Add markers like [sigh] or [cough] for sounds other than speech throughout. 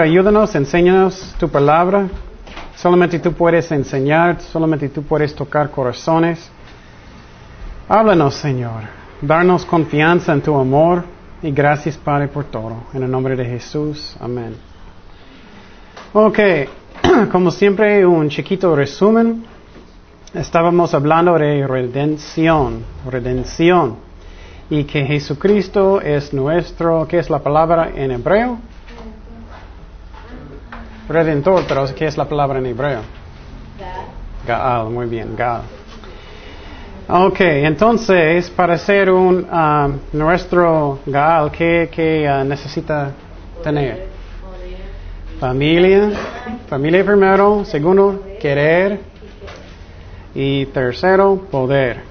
Ayúdanos, enséñanos tu palabra. Solamente tú puedes enseñar, solamente tú puedes tocar corazones. Háblanos, Señor. Darnos confianza en tu amor y gracias, Padre, por todo. En el nombre de Jesús. Amén. Ok, [clears throat] como siempre, un chiquito resumen. Estábamos hablando de redención, redención. Y que Jesucristo es nuestro, ¿qué es la palabra en hebreo? Redentor, pero ¿qué es la palabra en hebreo? Gaal, muy bien, Gaal. Ok, entonces, para ser un uh, nuestro Gaal, ¿qué, qué uh, necesita tener? Familia, familia primero, segundo, querer y tercero, poder.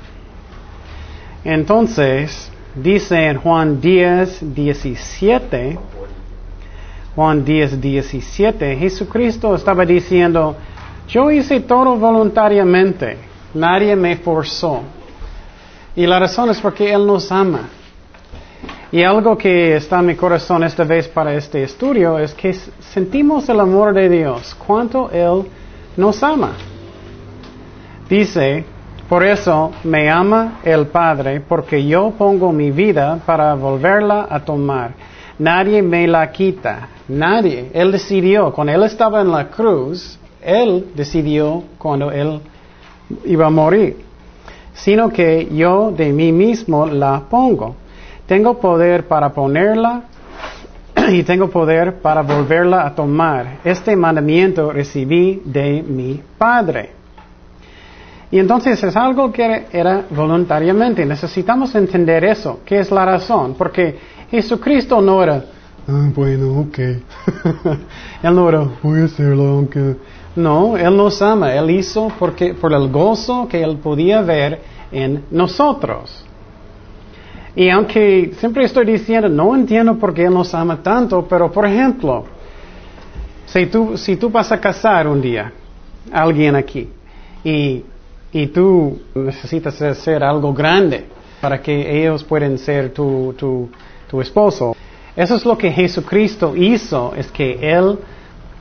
Entonces, dice en Juan 10, 17, Juan 10, 17, Jesucristo estaba diciendo, yo hice todo voluntariamente, nadie me forzó. Y la razón es porque Él nos ama. Y algo que está en mi corazón esta vez para este estudio es que sentimos el amor de Dios, cuánto Él nos ama. Dice, por eso me ama el Padre, porque yo pongo mi vida para volverla a tomar. Nadie me la quita, nadie. Él decidió, cuando Él estaba en la cruz, Él decidió cuando Él iba a morir sino que yo de mí mismo la pongo. Tengo poder para ponerla [clears throat] y tengo poder para volverla a tomar. Este mandamiento recibí de mi Padre. Y entonces es algo que era voluntariamente. Necesitamos entender eso. ¿Qué es la razón? Porque Jesucristo no era, ah, bueno, ok. [laughs] Él no era, voy a hacerlo aunque no, Él nos ama. Él hizo porque, por el gozo que Él podía ver en nosotros. Y aunque siempre estoy diciendo, no entiendo por qué Él nos ama tanto, pero por ejemplo, si tú, si tú vas a casar un día a alguien aquí y, y tú necesitas hacer algo grande para que ellos puedan ser tu, tu, tu esposo, eso es lo que Jesucristo hizo, es que Él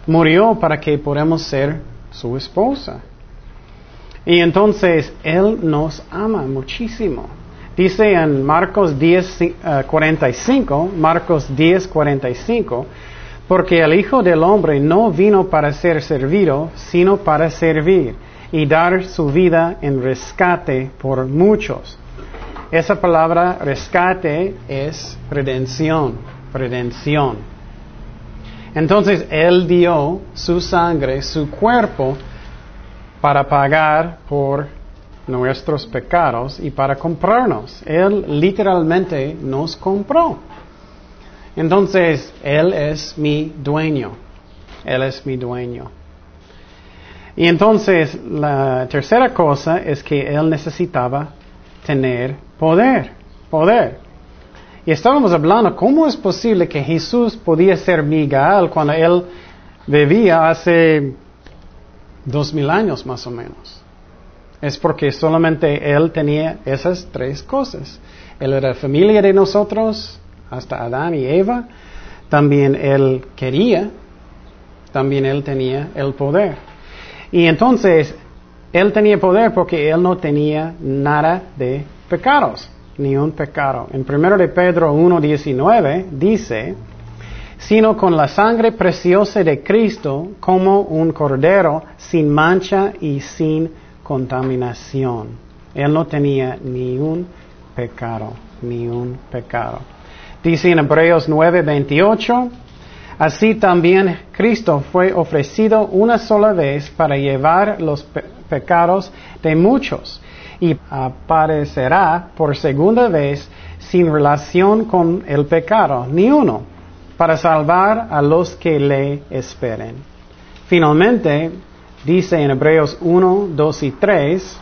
murió para que podamos ser su esposa. Y entonces Él nos ama muchísimo. Dice en Marcos 10, 45, eh, Marcos 10, 45, porque el Hijo del Hombre no vino para ser servido, sino para servir y dar su vida en rescate por muchos. Esa palabra rescate es redención, redención. Entonces Él dio su sangre, su cuerpo, para pagar por nuestros pecados y para comprarnos. Él literalmente nos compró. Entonces, Él es mi dueño. Él es mi dueño. Y entonces, la tercera cosa es que Él necesitaba tener poder. Poder. Y estábamos hablando, ¿cómo es posible que Jesús podía ser Miguel cuando Él vivía hace dos mil años más o menos? Es porque solamente Él tenía esas tres cosas. Él era familia de nosotros, hasta Adán y Eva. También Él quería, también Él tenía el poder. Y entonces, Él tenía poder porque Él no tenía nada de pecados ni un pecado. En 1 de Pedro 1.19 dice, sino con la sangre preciosa de Cristo como un cordero sin mancha y sin contaminación. Él no tenía ni un pecado, ni un pecado. Dice en Hebreos 9:28, así también Cristo fue ofrecido una sola vez para llevar los pecados de muchos y aparecerá por segunda vez sin relación con el pecado, ni uno, para salvar a los que le esperen. Finalmente, dice en Hebreos 1, 2 y 3,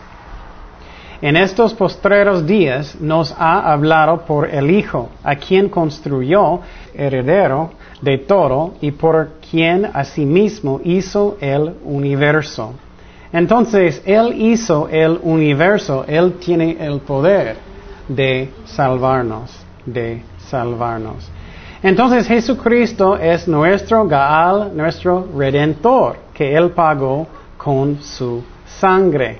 en estos postreros días nos ha hablado por el Hijo, a quien construyó heredero de todo y por quien asimismo hizo el universo entonces, Él hizo el universo, Él tiene el poder de salvarnos, de salvarnos. Entonces Jesucristo es nuestro Gaal, nuestro Redentor, que Él pagó con su sangre,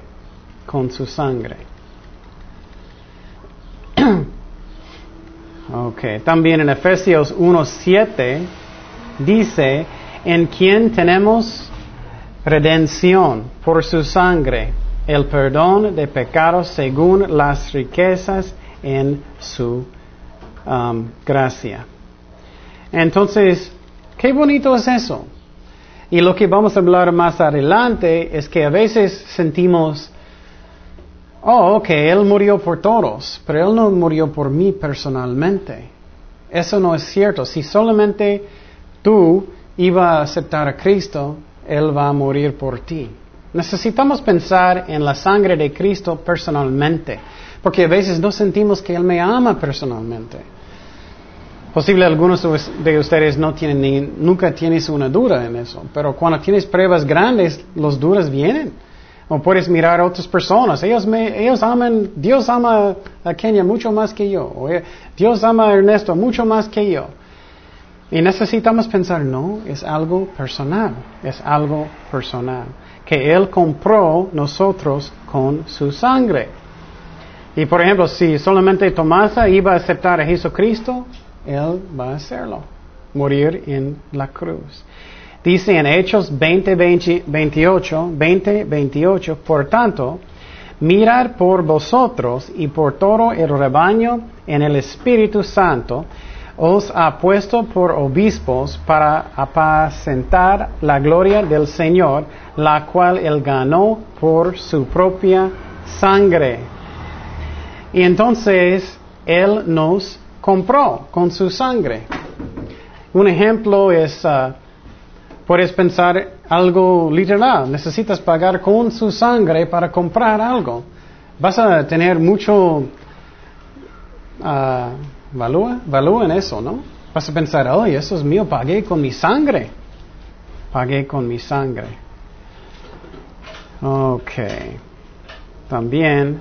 con su sangre. [clears throat] ok, también en Efesios 1.7 dice, en quien tenemos redención por su sangre, el perdón de pecados según las riquezas en su um, gracia. Entonces, qué bonito es eso. Y lo que vamos a hablar más adelante es que a veces sentimos, oh, ok, Él murió por todos, pero Él no murió por mí personalmente. Eso no es cierto. Si solamente tú ibas a aceptar a Cristo, Él va a morir por ti. Necesitamos pensar en la sangre de Cristo personalmente, porque a veces no sentimos que Él me ama personalmente. Posible algunos de ustedes no tienen ni, nunca tienes una duda en eso, pero cuando tienes pruebas grandes, los dudas vienen. O puedes mirar a otras personas, ellos, me, ellos aman, Dios ama a Kenia mucho más que yo, o eh, Dios ama a Ernesto mucho más que yo. Y necesitamos pensar, no, es algo personal, es algo personal, que Él compró nosotros con su sangre. Y por ejemplo, si solamente Tomasa iba a aceptar a Jesucristo, él va a hacerlo, morir en la cruz. Dice en Hechos 20, 28, 20, 28, por tanto, mirar por vosotros y por todo el rebaño en el Espíritu Santo, os ha puesto por obispos para apacentar la gloria del Señor, la cual él ganó por su propia sangre. Y entonces él nos compró con su sangre. Un ejemplo es, uh, puedes pensar algo literal, necesitas pagar con su sangre para comprar algo. Vas a tener mucho uh, valor, en eso, ¿no? Vas a pensar, oh, eso es mío, pagué con mi sangre. Pagué con mi sangre. Ok. También,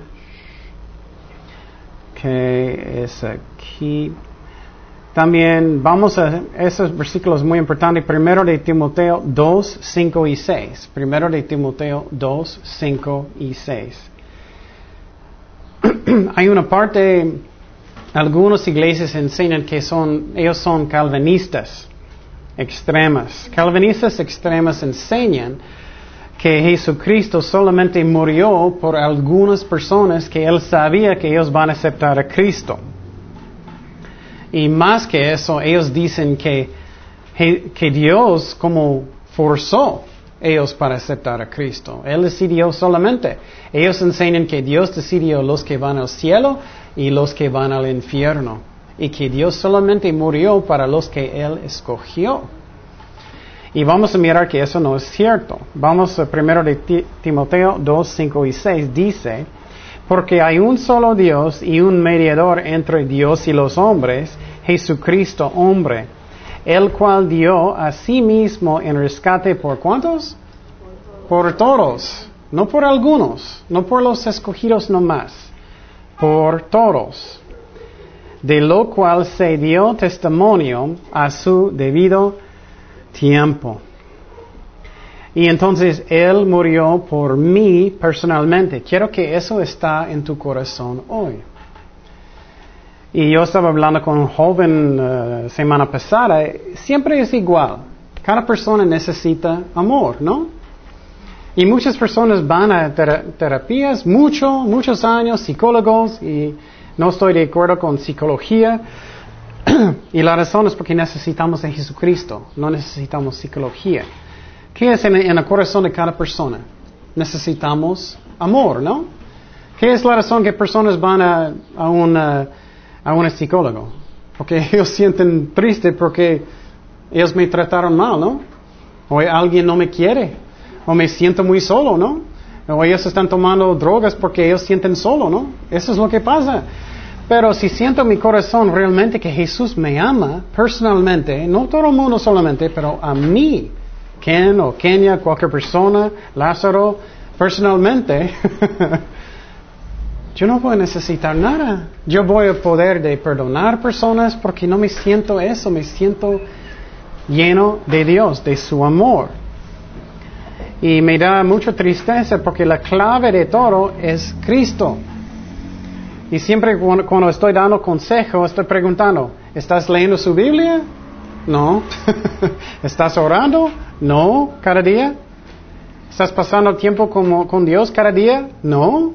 que es aquí. También vamos a esos versículos muy importantes. Primero de Timoteo 2, 5 y 6. Primero de Timoteo 2, 5 y 6. [clears throat] Hay una parte, algunas iglesias enseñan que son, ellos son calvinistas extremas. Calvinistas extremas enseñan que Jesucristo solamente murió por algunas personas que él sabía que ellos van a aceptar a Cristo. Y más que eso, ellos dicen que, que Dios como forzó ellos para aceptar a Cristo. Él decidió solamente. Ellos enseñan que Dios decidió los que van al cielo y los que van al infierno. Y que Dios solamente murió para los que Él escogió. Y vamos a mirar que eso no es cierto. Vamos a primero de Timoteo 2, 5 y 6. Dice, porque hay un solo Dios y un mediador entre Dios y los hombres, Jesucristo hombre, el cual dio a sí mismo en rescate por cuántos? Por todos, no por algunos, no por los escogidos nomás, por todos, de lo cual se dio testimonio a su debido tiempo. Y entonces Él murió por mí personalmente. Quiero que eso está en tu corazón hoy. Y yo estaba hablando con un joven uh, semana pasada, siempre es igual. Cada persona necesita amor, ¿no? Y muchas personas van a terapias, mucho, muchos años, psicólogos, y no estoy de acuerdo con psicología. [clears throat] y la razón es porque necesitamos a Jesucristo, no necesitamos psicología. ¿Qué es en, el corazón de cada persona? Necesitamos amor, ¿no? ¿Qué es la razón que personas van a, a, una, a un psicólogo? Porque [laughs] ellos sienten triste porque ellos me trataron mal, ¿no? O alguien no me quiere. O me siento muy solo, ¿no? O ellos están tomando drogas porque ellos sienten solo, ¿no? Eso es lo que pasa. Pero si siento en mi corazón realmente que Jesús me ama personalmente, no todo el mundo solamente, pero a mí, Ken o Kenia, cualquier persona, Lázaro, personalmente, [laughs] yo no voy a necesitar nada. Yo voy a poder de perdonar personas porque no me siento eso, me siento lleno de Dios, de su amor. Y me da mucha tristeza porque la clave de todo es Cristo. Y siempre cuando, estoy dando consejo, estoy preguntando, ¿estás leyendo su Biblia? No. [laughs] ¿Estás orando? No, cada día. ¿Estás pasando tiempo con, con Dios cada día? No.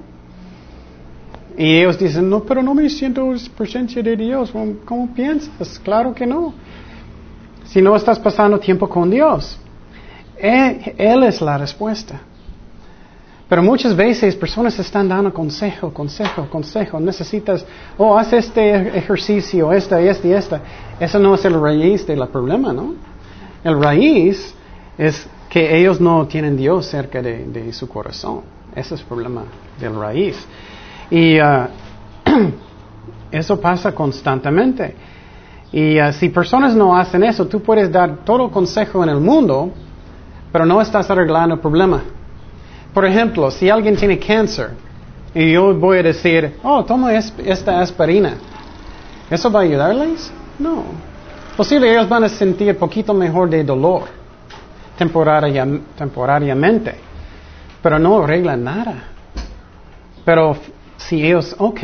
Y ellos dicen, no, pero no me siento presencia de Dios. ¿Cómo piensas? Claro que no. Si no estás pasando tiempo con Dios. Él, es la respuesta. Pero muchas veces personas están dando consejo, consejo, consejo. Necesitas, oh, haz este ejercicio, esta, esta y esta. Eso no es el raíz del problema, ¿no? El raíz es que ellos no tienen Dios cerca de, su corazón. Ese es el problema del raíz. Y uh, [clears throat] eso pasa constantemente. Y uh, si personas no hacen eso, tú puedes dar todo consejo en el mundo, pero no estás arreglando el problema. Por ejemplo, si alguien tiene cáncer y yo voy a decir, oh, toma esta aspirina, ¿eso va a ayudarles? No. Posible ellos van a sentir poquito mejor de dolor temporariamente, pero no arregla nada. Pero si ellos, ok,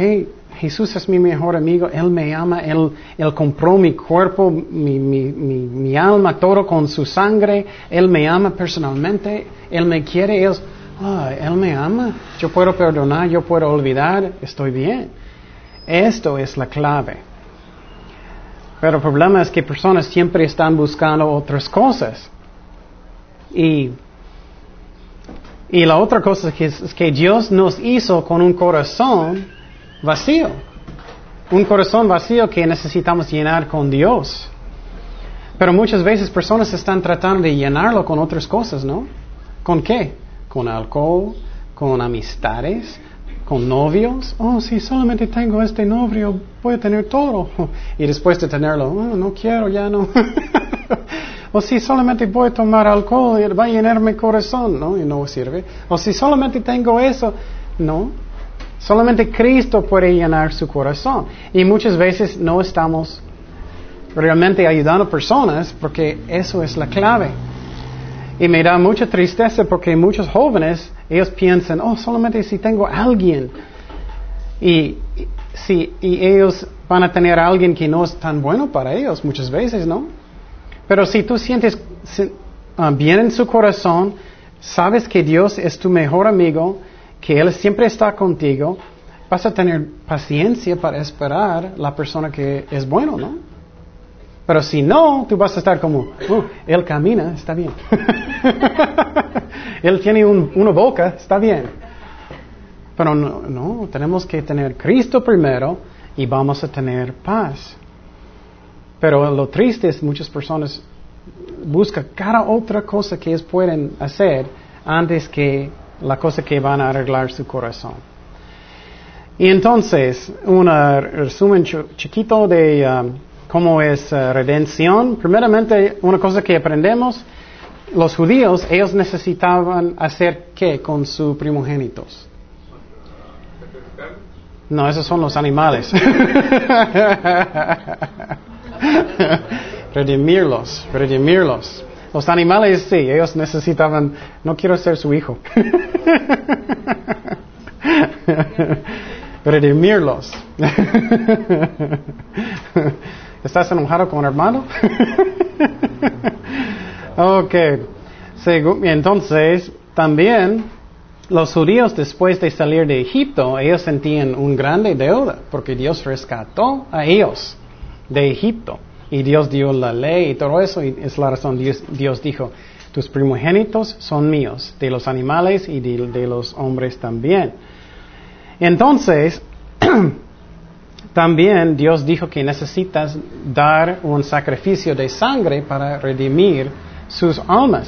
Jesús es mi mejor amigo, Él me ama, Él, él compró mi cuerpo, mi, alma, todo con su sangre, Él me ama personalmente, Él me quiere, Él, ah, Él me ama, yo puedo perdonar, yo puedo olvidar, estoy bien. Esto es la clave. Pero el problema es que personas siempre están buscando otras cosas. Y, y la otra cosa es que Dios nos hizo con un corazón vacío. Un corazón vacío que necesitamos llenar con Dios. Pero muchas veces personas están tratando de llenarlo con otras cosas, ¿no? ¿Con qué? Con alcohol, con amistades, con novios. Oh, si solamente tengo este novio, voy a tener todo. [laughs] Y después de tenerlo, oh, no quiero, ya no. [laughs] o si solamente voy a tomar alcohol, va a llenar mi corazón, ¿no? Y no sirve. O si solamente tengo eso, no. Solamente Cristo puede llenar su corazón. Y muchas veces no estamos realmente ayudando a personas porque eso es la clave. Y me da mucha tristeza porque muchos jóvenes, ellos piensan, oh, solamente si tengo alguien. Y, si, y ellos van a tener a alguien que no es tan bueno para ellos muchas veces, ¿no? Pero si tú sientes ah, bien en su corazón, sabes que Dios es tu mejor amigo, que Él siempre está contigo, vas a tener paciencia para esperar la persona que es bueno, ¿no? Pero si no, tú vas a estar como, oh, Él camina, está bien. [laughs] él tiene una boca, está bien. Pero no, no, tenemos que tener Cristo primero y vamos a tener paz. Pero lo triste es muchas personas buscan cada otra cosa que ellos pueden hacer antes que la cosa que van a arreglar su corazón. Y entonces, un resumen chiquito de um, cómo es uh, redención. Primeramente, una cosa que aprendemos, los judíos, ellos necesitaban hacer qué con sus primogénitos. No, esos son los animales. [laughs] redimirlos, redimirlos. Los animales sí, ellos necesitaban, no quiero ser su hijo. [laughs] Redimirlos. [laughs] ¿Estás enojado con hermano? [laughs] ok. Entonces, también los judíos después de salir de Egipto, ellos sentían un grande deuda porque Dios rescató a ellos de Egipto. Y Dios dio la ley y todo eso, y es la razón Dios, Dios dijo, tus primogénitos son míos, de los animales y de, los hombres también. Entonces, [clears throat] también Dios dijo que necesitas dar un sacrificio de sangre para redimir sus almas.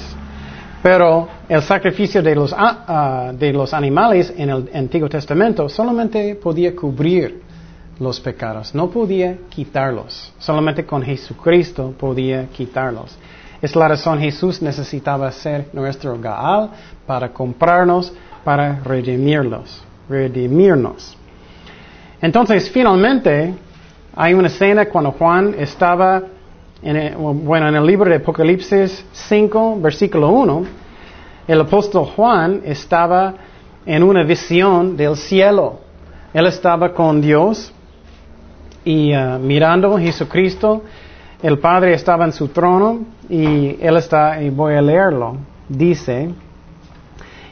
Pero el sacrificio de los, ah, de los animales en el Antiguo Testamento solamente podía cubrir los pecados. No podía quitarlos. Solamente con Jesucristo podía quitarlos. Es la razón Jesús necesitaba ser nuestro Gaal para comprarnos, para redimirlos, redimirnos. Entonces, finalmente, hay una escena cuando Juan estaba, en el, bueno, en el libro de Apocalipsis 5, versículo 1, el apóstol Juan estaba en una visión del cielo. Él estaba con Dios y uh, mirando Jesucristo. El Padre estaba en su trono y él está, y voy a leerlo. Dice,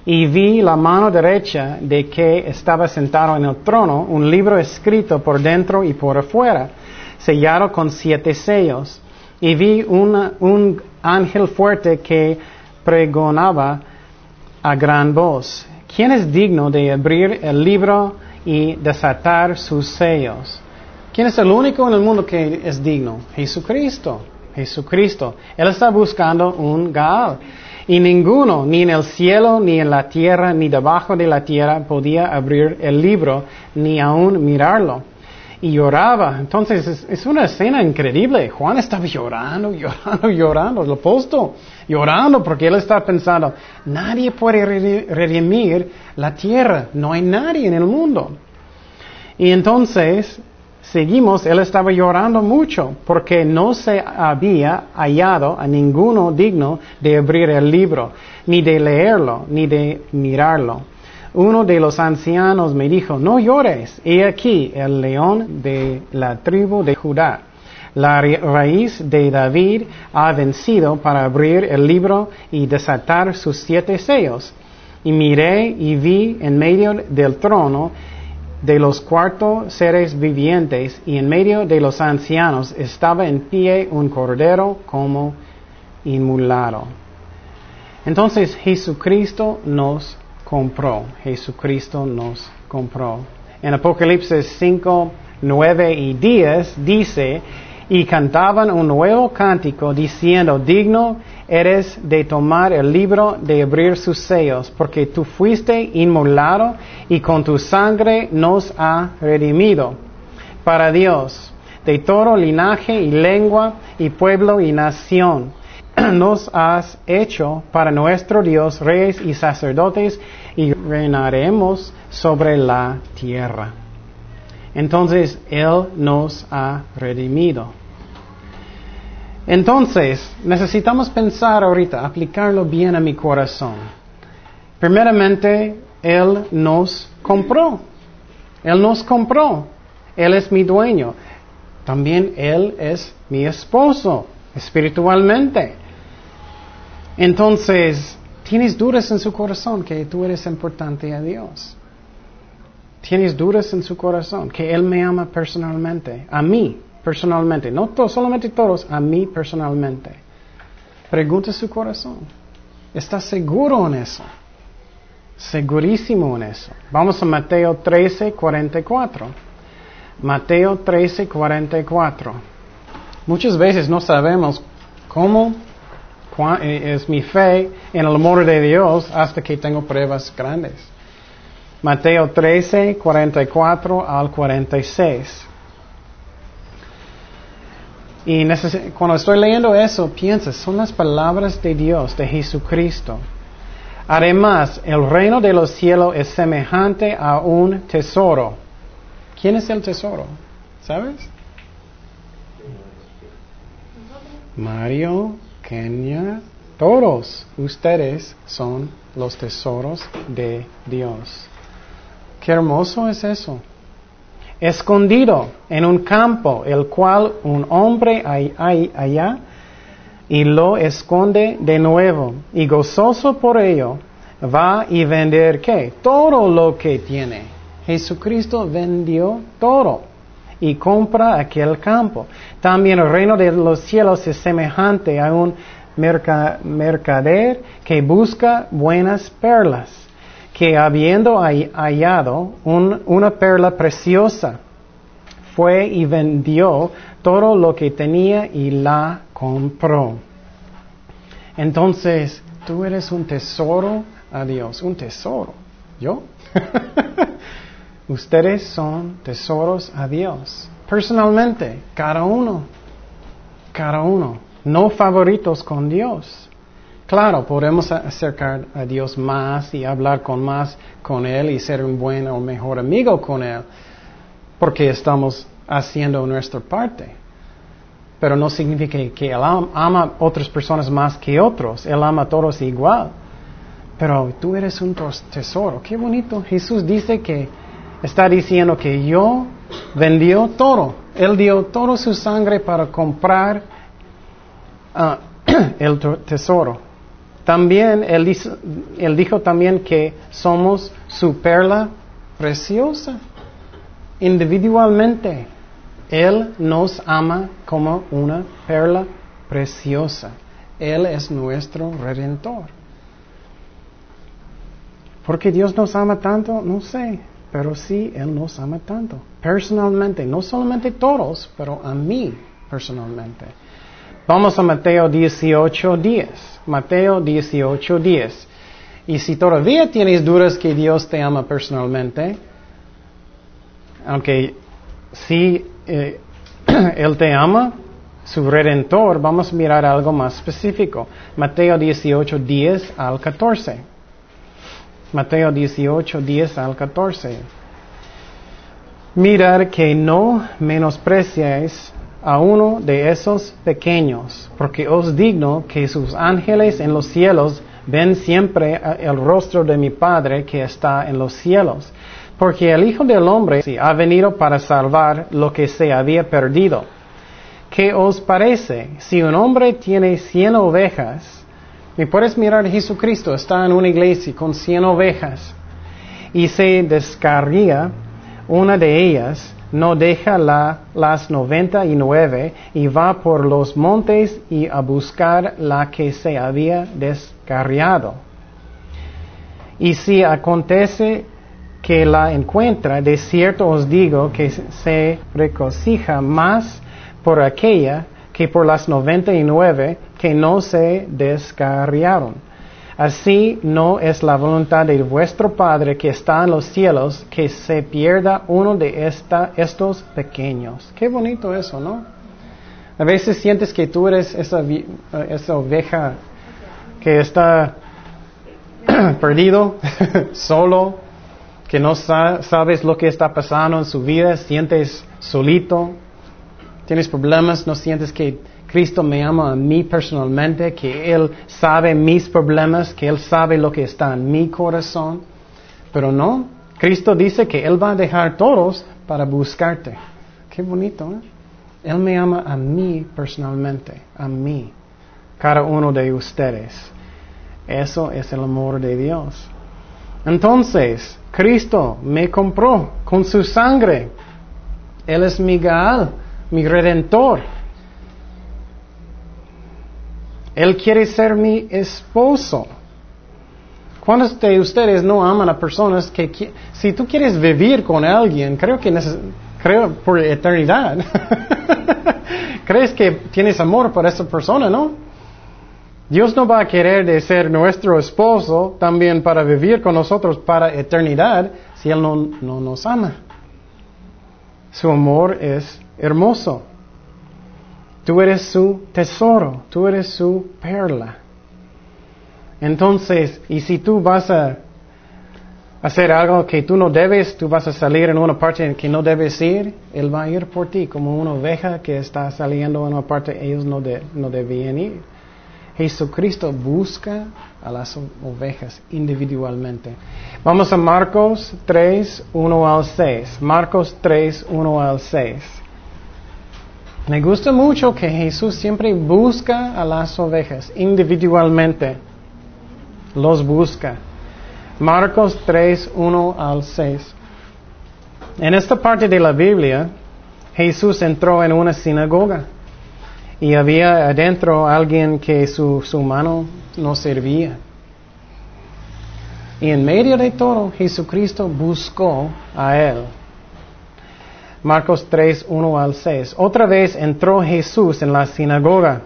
y vi la mano derecha de que estaba sentado en el trono, un libro escrito por dentro y por afuera, sellado con siete sellos. Y vi un ángel fuerte que pregonaba a gran voz, ¿quién es digno de abrir el libro y desatar sus sellos? ¿Quién es el único en el mundo que es digno? Jesucristo. Jesucristo. Él está buscando un Gaal. Y ninguno, ni en el cielo, ni en la tierra, ni debajo de la tierra, podía abrir el libro, ni aún mirarlo. Y lloraba. Entonces es, una escena increíble. Juan estaba llorando, llorando, llorando, el apóstol, llorando porque él está pensando, nadie puede redimir la tierra, no hay nadie en el mundo. Y entonces seguimos, él estaba llorando mucho porque no se había hallado a ninguno digno de abrir el libro, ni de leerlo, ni de mirarlo. Uno de los ancianos me dijo, no llores, he aquí el león de la tribu de Judá. La raíz de David ha vencido para abrir el libro y desatar sus siete sellos. Y miré y vi en medio del trono de los cuatro seres vivientes y en medio de los ancianos estaba en pie un cordero como inmulado. Entonces Jesucristo nos compró. Jesucristo nos compró. En Apocalipsis 5, 9 y 10 dice, y cantaban un nuevo cántico diciendo, digno eres de tomar el libro, de abrir sus sellos, porque tú fuiste inmolado y con tu sangre nos ha redimido para Dios, de todo linaje y lengua y pueblo y nación. [clears throat] Nos has hecho para nuestro Dios reyes y sacerdotes y reinaremos sobre la tierra. Entonces Él nos ha redimido. Entonces, necesitamos pensar ahorita, aplicarlo bien a mi corazón. Primeramente, Él nos compró. Él nos compró. Él es mi dueño. También Él es mi esposo, espiritualmente. Entonces, ¿tienes dudas en su corazón que tú eres importante a Dios? Tienes dudas en su corazón, que Él me ama personalmente, a mí personalmente, no solamente todos, a mí personalmente. Pregunta su corazón. ¿Estás seguro en eso? Segurísimo en eso. Vamos a Mateo 13, 44. Mateo 13, 44. Muchas veces no sabemos cómo eh, es mi fe en el amor de Dios hasta que tengo pruebas grandes. Mateo 13, 44 al 46. Y cuando estoy leyendo eso, piensa, son las palabras de Dios, de Jesucristo. Además, el reino de los cielos es semejante a un tesoro. ¿Quién es el tesoro? ¿Sabes? Mario, Kenia, todos ustedes son los tesoros de Dios. Qué hermoso es eso. Escondido en un campo, el cual un hombre hay, allá y lo esconde de nuevo. Y gozoso por ello, va y vender qué? Todo lo que tiene. Jesucristo vendió todo y compra aquel campo. También el reino de los cielos es semejante a un mercader que busca buenas perlas que habiendo hallado una perla preciosa, fue y vendió todo lo que tenía y la compró. Entonces, tú eres un tesoro a Dios, un tesoro. ¿Yo? [laughs] Ustedes son tesoros a Dios. Personalmente, cada uno, cada uno, no favoritos con Dios. Claro, podemos acercar a Dios más y hablar con más con Él y ser un buen o mejor amigo con Él. porque estamos haciendo nuestra parte. Pero no significa que Él ama a otras personas más que otros. Él ama a todos igual. Pero tú eres un tesoro. Qué bonito. Jesús dice que está diciendo que yo vendió todo. Él dio toda su sangre para comprar ah, [clears throat] el tesoro. También él, dijo también que somos su perla preciosa individualmente. Él nos ama como una perla preciosa. Él es nuestro redentor. ¿Por qué Dios nos ama tanto? No sé, pero sí, Él nos ama tanto. Personalmente, no solamente todos, pero a mí personalmente. Vamos a Mateo 18, 10. Mateo 18, 10. Y si todavía tienes dudas que Dios te ama personalmente, aunque si eh, [clears throat] Él te ama, su redentor, vamos a mirar algo más específico. Mateo 18, 10 al 14. Mateo 18, 10 al 14. Mirar que no menospreciáis a uno de esos pequeños, porque os digno que sus ángeles en los cielos ven siempre el rostro de mi Padre que está en los cielos. Porque el Hijo del Hombre ha venido para salvar lo que se había perdido. ¿Qué os parece? Si un hombre tiene cien ovejas, y puedes mirar a Jesucristo, está en una iglesia con cien ovejas, y se descarría una de ellas, no deja la, las noventa y nueve y va por los montes y a buscar la que se había descarriado. Y si acontece que la encuentra, de cierto os digo que se recocija más por aquella que por las noventa y nueve que no se descarriaron. Así no es la voluntad de vuestro Padre que está en los cielos que se pierda uno de esta, estos pequeños. Qué bonito eso, ¿no? A veces sientes que tú eres esa, esa oveja que está [clears throat] perdido, [laughs] solo, que no sabes lo que está pasando en su vida, sientes solito, tienes problemas, no sientes que Cristo me ama a mí personalmente, que Él sabe mis problemas, que Él sabe lo que está en mi corazón. Pero no, Cristo dice que Él va a dejar todos para buscarte. Qué bonito, ¿eh? Él me ama a mí personalmente, a mí, cada uno de ustedes. Eso es el amor de Dios. Entonces, Cristo me compró con su sangre. Él es mi Gaal, mi redentor. Él quiere ser mi esposo. ¿Cuántos de ustedes no aman a personas que, si tú quieres vivir con alguien, creo que creo por eternidad, [laughs] crees que tienes amor por esa persona, ¿no? Dios no va a querer de ser nuestro esposo también para vivir con nosotros para eternidad si Él no, no nos ama. Su amor es hermoso. Tú eres su tesoro, tú eres su perla. Entonces, y si tú vas a hacer algo que tú no debes, tú vas a salir en una parte en que no debes ir, Él va a ir por ti, como una oveja que está saliendo en una parte, ellos no, no debían ir. Jesucristo busca a las ovejas individualmente. Vamos a Marcos 3, 1 al 6. Marcos 3, 1 al 6. Me gusta mucho que Jesús siempre busca a las ovejas individualmente. Los busca. Marcos 3, 1 al 6. En esta parte de la Biblia, Jesús entró en una sinagoga y había adentro alguien que su, su mano no servía. Y en medio de todo, Jesucristo buscó a él. Marcos 3, 1 al 6. Otra vez entró Jesús en la sinagoga.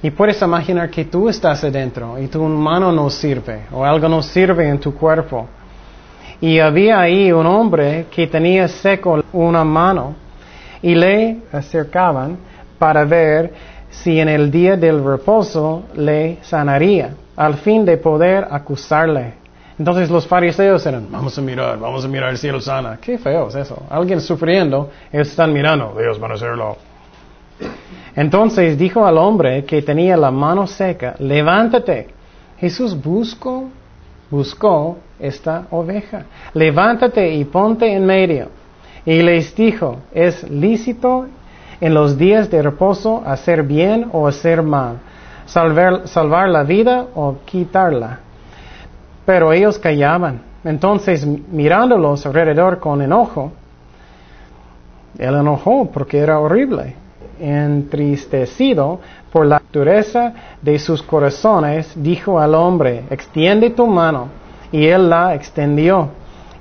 Y puedes imaginar que tú estás adentro y tu mano no sirve o algo no sirve en tu cuerpo. Y había ahí un hombre que tenía seco una mano y le acercaban para ver si en el día del reposo le sanaría, al fin de poder acusarle. Entonces los fariseos eran, vamos a mirar, vamos a mirar el cielo sana. Qué feo es eso. Alguien sufriendo, ellos están mirando, Dios van a hacerlo. Entonces dijo al hombre que tenía la mano seca, levántate. Jesús buscó, buscó esta oveja. Levántate y ponte en medio. Y les dijo, es lícito en los días de reposo hacer bien o hacer mal, salvar, salvar la vida o quitarla. Pero ellos callaban. Entonces, mirándolos alrededor con enojo, él enojó porque era horrible. Entristecido por la dureza de sus corazones, dijo al hombre, extiende tu mano. Y él la extendió.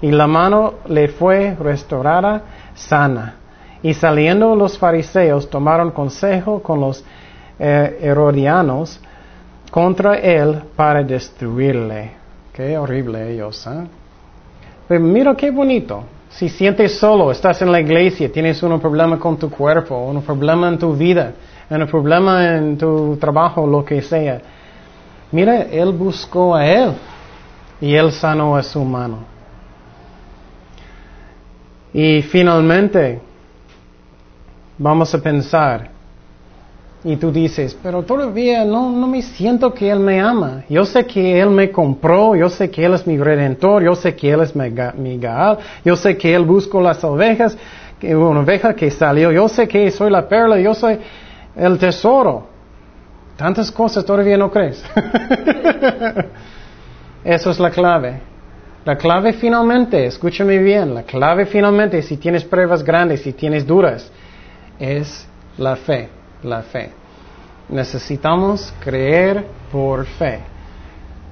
Y la mano le fue restaurada sana. Y saliendo los fariseos tomaron consejo con los eh, herodianos contra él para destruirle. Qué horrible ellos, ¿eh? Pero mira qué bonito. Si sientes solo, estás en la iglesia, tienes un problema con tu cuerpo, un problema en tu vida, un problema en tu trabajo, lo que sea. Mira, él buscó a él y él sanó a su mano. Y finalmente, vamos a pensar, y tú dices, pero todavía no, no me siento que Él me ama. Yo sé que Él me compró, yo sé que Él es mi redentor, yo sé que Él es mi, Gaal, yo sé que Él buscó las ovejas, una oveja que salió, yo sé que soy la perla, yo soy el tesoro. Tantas cosas todavía no crees. [laughs] Eso es la clave. La clave finalmente, escúchame bien, la clave finalmente, si tienes pruebas grandes, si tienes duras, es la fe la fe. Necesitamos creer por fe.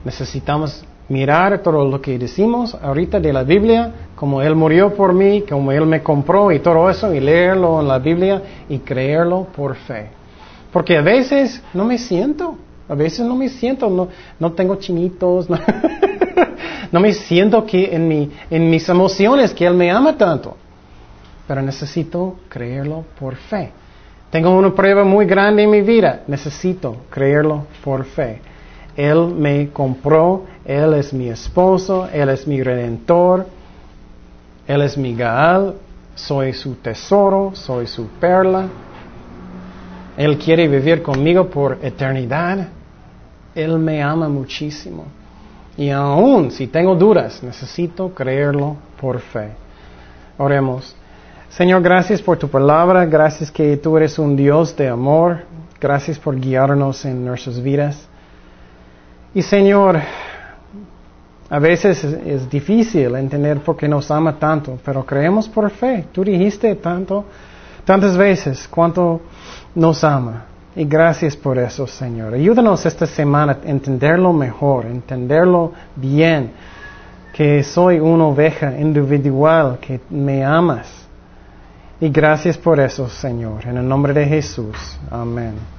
Necesitamos mirar todo lo que decimos ahorita de la Biblia, como Él murió por mí, como Él me compró y todo eso, y leerlo en la Biblia y creerlo por fe. Porque a veces no me siento, a veces no me siento, no, no tengo chinitos, no, [laughs] me siento que en, mi, en mis emociones que Él me ama tanto. Pero necesito creerlo por fe. Tengo una prueba muy grande en mi vida. Necesito creerlo por fe. Él me compró, Él es mi esposo, Él es mi redentor, Él es mi Gaal, soy su tesoro, soy su perla. Él quiere vivir conmigo por eternidad. Él me ama muchísimo. Y aún si tengo dudas, necesito creerlo por fe. Oremos. Señor, gracias por tu palabra, gracias que tú eres un Dios de amor, gracias por guiarnos en nuestras vidas. Y Señor, a veces es, difícil entender por qué nos ama tanto, pero creemos por fe. Tú dijiste tanto, tantas veces cuánto nos ama. Y gracias por eso, Señor. Ayúdanos esta semana a entenderlo mejor, entenderlo bien, que soy una oveja individual, que me amas y gracias por eso, Señor. En el nombre de Jesús. Amén.